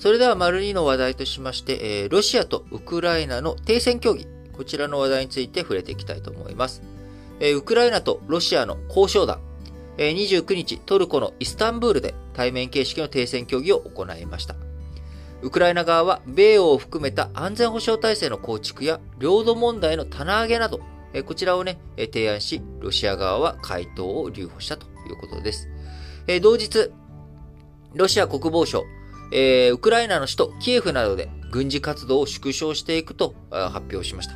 それでは、丸2の話題としまして、えーロシアとウクライナの停戦協議、こちらの話題について触れていきたいと思います。えーウクライナとロシアの交渉団、えー29日、トルコのイスタンブールで対面形式の停戦協議を行いました。ウクライナ側は、米欧を含めた安全保障体制の構築や領土問題の棚上げなど、えーこちらをね、えー提案し、ロシア側は回答を留保したということです。えー同日、ロシア国防省、えーウクライナの首都キエフなどで軍事活動を縮小していくと発表しました。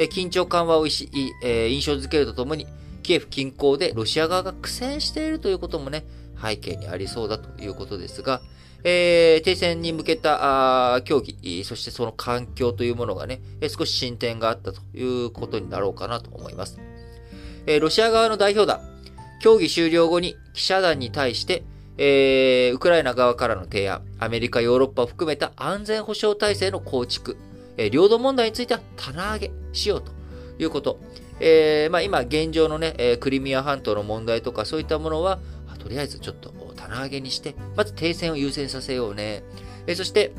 え緊張緩和を意しえ印象づけるとともに、キエフ近郊でロシア側が苦戦しているということもね、背景にありそうだということですが、えー停戦に向けた協議、そしてその環境というものがね、少し進展があったということになろうかなと思います。えーロシア側の代表団、協議終了後に記者団に対して、えーウクライナ側からの提案、アメリカ、ヨーロッパを含めた安全保障体制の構築、えー領土問題については棚上げしようということ。えーまあ、今現状のね、えークリミア半島の問題とかそういったものは、とりあえずちょっと棚上げにして、まず停戦を優先させようね。えーそして、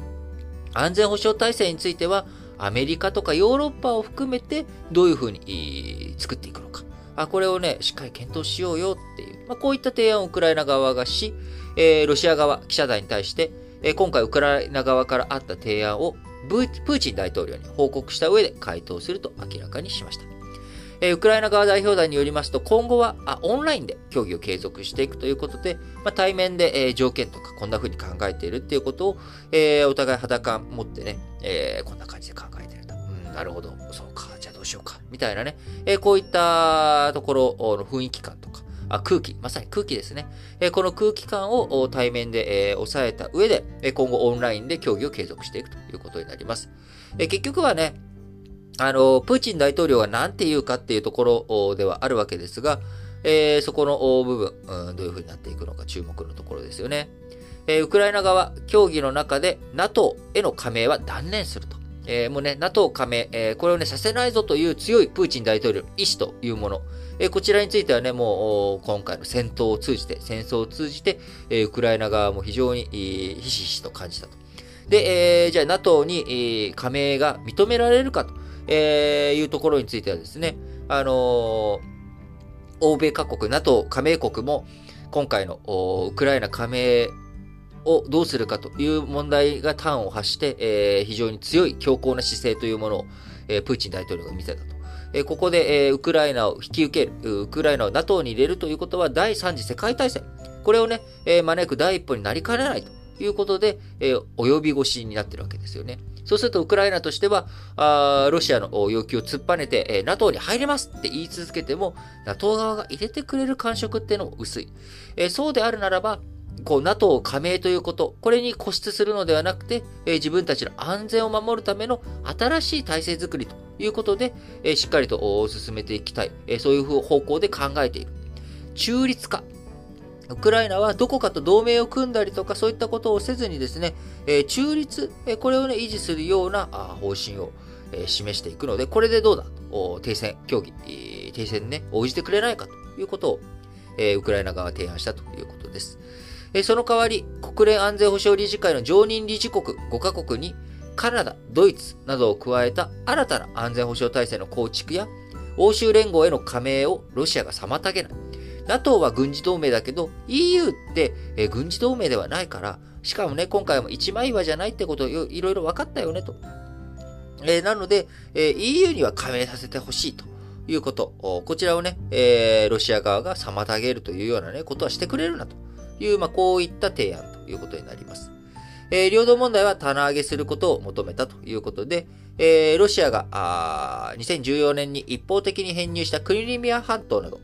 安全保障体制については、アメリカとかヨーロッパを含めて、どういうふうに作っていくのか。あ、これをね、しっかり検討しようよっていう、まあ、こういった提案をウクライナ側がし、えーロシア側、記者団に対して、えー今回ウクライナ側からあった提案をプーチン大統領に報告した上で回答すると明らかにしました。えーウクライナ側代表団によりますと、今後はあオンラインで協議を継続していくということで、まあ、対面で、えー条件とかこんな風に考えているっていうことを、えーお互い肌感持ってね、えこんな感じで考えていると。うん、なるほど、そうか、じゃあどうしようか、みたいなね、えこういったところの雰囲気感と、あ空気、まさに空気ですね。えこの空気感を対面で、え抑えた上で、今後オンラインで協議を継続していくということになります。え結局はね、あの、プーチン大統領が何て言うかっていうところではあるわけですが、えーそこの部分、うん、どういう風になっていくのか注目のところですよね。えーウクライナ側、協議の中で NATO への加盟は断念すると。えーもうね、NATO 加盟、えこれをね、させないぞという強いプーチン大統領の意思というもの。えこちらについてはね、もう、今回の戦闘を通じて、戦争を通じて、えウクライナ側も非常に、ひしひしと感じたと。で、えーじゃあ NATO に、えー加盟が認められるかと、えーいうところについてはですね、あの欧米各国、NATO 加盟国も、今回のウクライナ加盟をどうするかという問題が端を発して、え非常に強い強硬な姿勢というものを、えプーチン大統領が見せたと。えここで、えウクライナを引き受ける、ウクライナを NATO に入れるということは第3次世界大戦。これをね、え招く第一歩になりかねないということで、えー及び腰になってるわけですよね。そうすると、ウクライナとしては、あロシアの要求を突っぱねて、えー NATO に入れますって言い続けても、NATO 側が入れてくれる感触っていうのも薄い。えーそうであるならば、こう NATO 加盟ということ、これに固執するのではなくて、えー自分たちの安全を守るための新しい体制づくりということで、えしっかりと進めていきたい、えそういう方向で考えている。中立化。ウクライナはどこかと同盟を組んだりとかそういったことをせずにですね、え中立、えこれをね、維持するようなあ方針を、え示していくので、これでどうだと、停戦、協議、停戦ね、応じてくれないかということを、えウクライナ側は提案したということです。その代わり、国連安全保障理事会の常任理事国5カ国に、カナダ、ドイツなどを加えた新たな安全保障体制の構築や、欧州連合への加盟をロシアが妨げない。NATO は軍事同盟だけど、EU って、え軍事同盟ではないから、しかもね、今回も一枚岩じゃないってことをいろいろ分かったよねと。えーなので、えー EU には加盟させてほしいということ。こちらをね、えーロシア側が妨げるというようなね、ことはしてくれるなという、まあ、こういった提案ということになります。えー領土問題は棚上げすることを求めたということで、えーロシアがあー2014年に一方的に編入したクリミア半島など、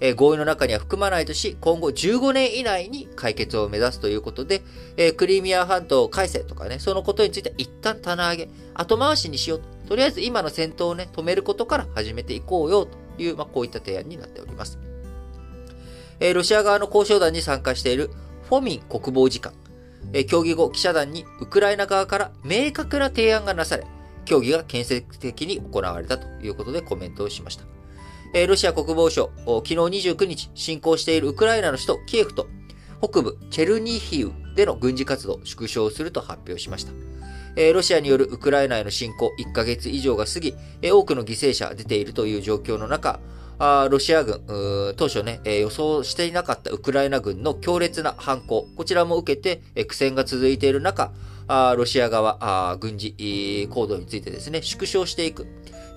えー合意の中には含まないとし、今後15年以内に解決を目指すということで、えクリミア半島改正とかね、そのことについては一旦棚上げ、後回しにしようと。とりあえず今の戦闘をね、止めることから始めていこうよという、まあ、こういった提案になっております。えロシア側の交渉団に参加しているフォミン国防次官、え協議後記者団にウクライナ側から明確な提案がなされ、協議が建設的に行われたということでコメントをしました。えロシア国防省、昨日29日侵攻しているウクライナの首都キエフと北部チェルニヒウでの軍事活動を縮小すると発表しました。えロシアによるウクライナへの侵攻1ヶ月以上が過ぎ、え多くの犠牲者が出ているという状況の中、あロシア軍、当初ね、え予想していなかったウクライナ軍の強烈な反攻、こちらも受けて、え苦戦が続いている中、あロシア側あ、軍事行動についてですね、縮小していく。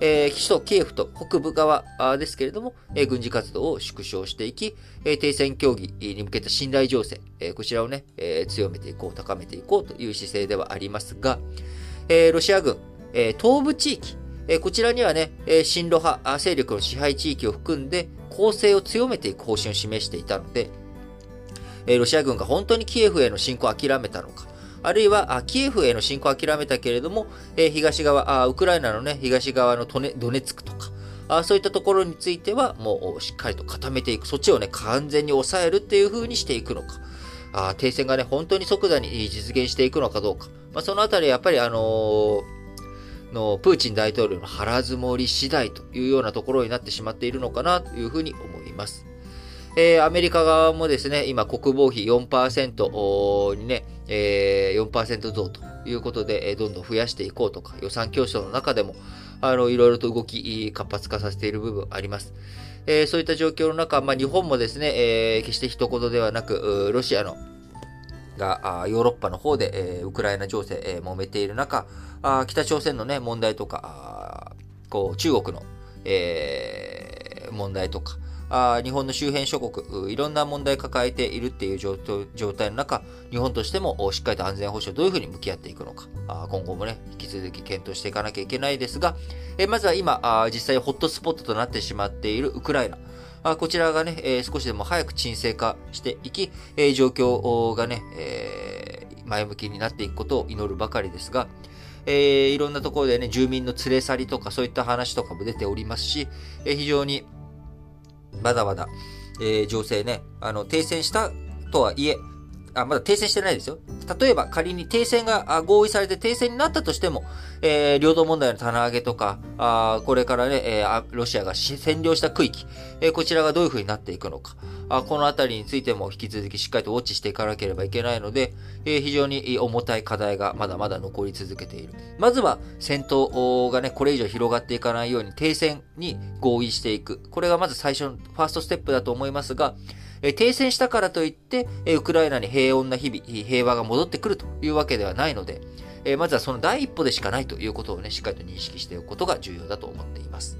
えー、首都キエフと北部側ですけれども、えー、軍事活動を縮小していき、えー、停戦協議に向けた信頼情勢、えこちらをね、え強めていこう、高めていこうという姿勢ではありますが、えロシア軍、え東部地域、えこちらにはね、え親ロ派勢力の支配地域を含んで攻勢を強めていく方針を示していたので、えロシア軍が本当にキエフへの侵攻を諦めたのか、あるいは、キエフへの侵攻を諦めたけれども、え東側ウクライナのね、東側のドネドネツクとか、あそういったところについては、もうしっかりと固めていく。そっちをね、完全に抑えるっていう風にしていくのか。あ停戦がね、本当に即座に実現していくのかどうか。まあ、そのあたり、やっぱりあのーのプーチン大統領の腹積もり次第というようなところになってしまっているのかなというふうに思います。えー、アメリカ側もですね、今国防費4%にね、えー、4%増ということで、どんどん増やしていこうとか、予算競争の中でも、あの、いろいろと動き、活発化させている部分あります。えー、そういった状況の中、まあ、日本もですね、えー、決して一言ではなく、ロシアのがヨーロッパの方で、え、ウクライナ情勢、え、揉めている中、あ北朝鮮のね、問題とか、こう、中国の、えー、問題とか、あ日本の周辺諸国、いろんな問題抱えているっていう状態の中、日本としてもしっかりと安全保障どういうふうに向き合っていくのか、あ今後もね、引き続き検討していかなきゃいけないですが、えまずは今あ、実際ホットスポットとなってしまっているウクライナ。あこちらがね、えー、少しでも早く沈静化していき、えー、状況がね、えー、前向きになっていくことを祈るばかりですが、えー、いろんなところでね、住民の連れ去りとかそういった話とかも出ておりますし、えー、非常にまだまだ、えー、情勢ね、あの、停戦したとはいえ、あ、まだ停戦してないですよ。例えば仮に停戦が合意されて停戦になったとしても、えー、領土問題の棚上げとか、あこれからね、えー、ロシアが占領した区域、えー、こちらがどういう風になっていくのか、あこのあたりについても引き続きしっかりとウォッチしていかなければいけないので、えー、非常に重たい課題がまだまだ残り続けている。まずは戦闘がね、これ以上広がっていかないように停戦に合意していく。これがまず最初のファーストステップだと思いますが、え停戦したからといって、えウクライナに平穏な日々、平和が戻ってくるというわけではないので、えまずはその第一歩でしかないということをね、しっかりと認識しておくことが重要だと思っています。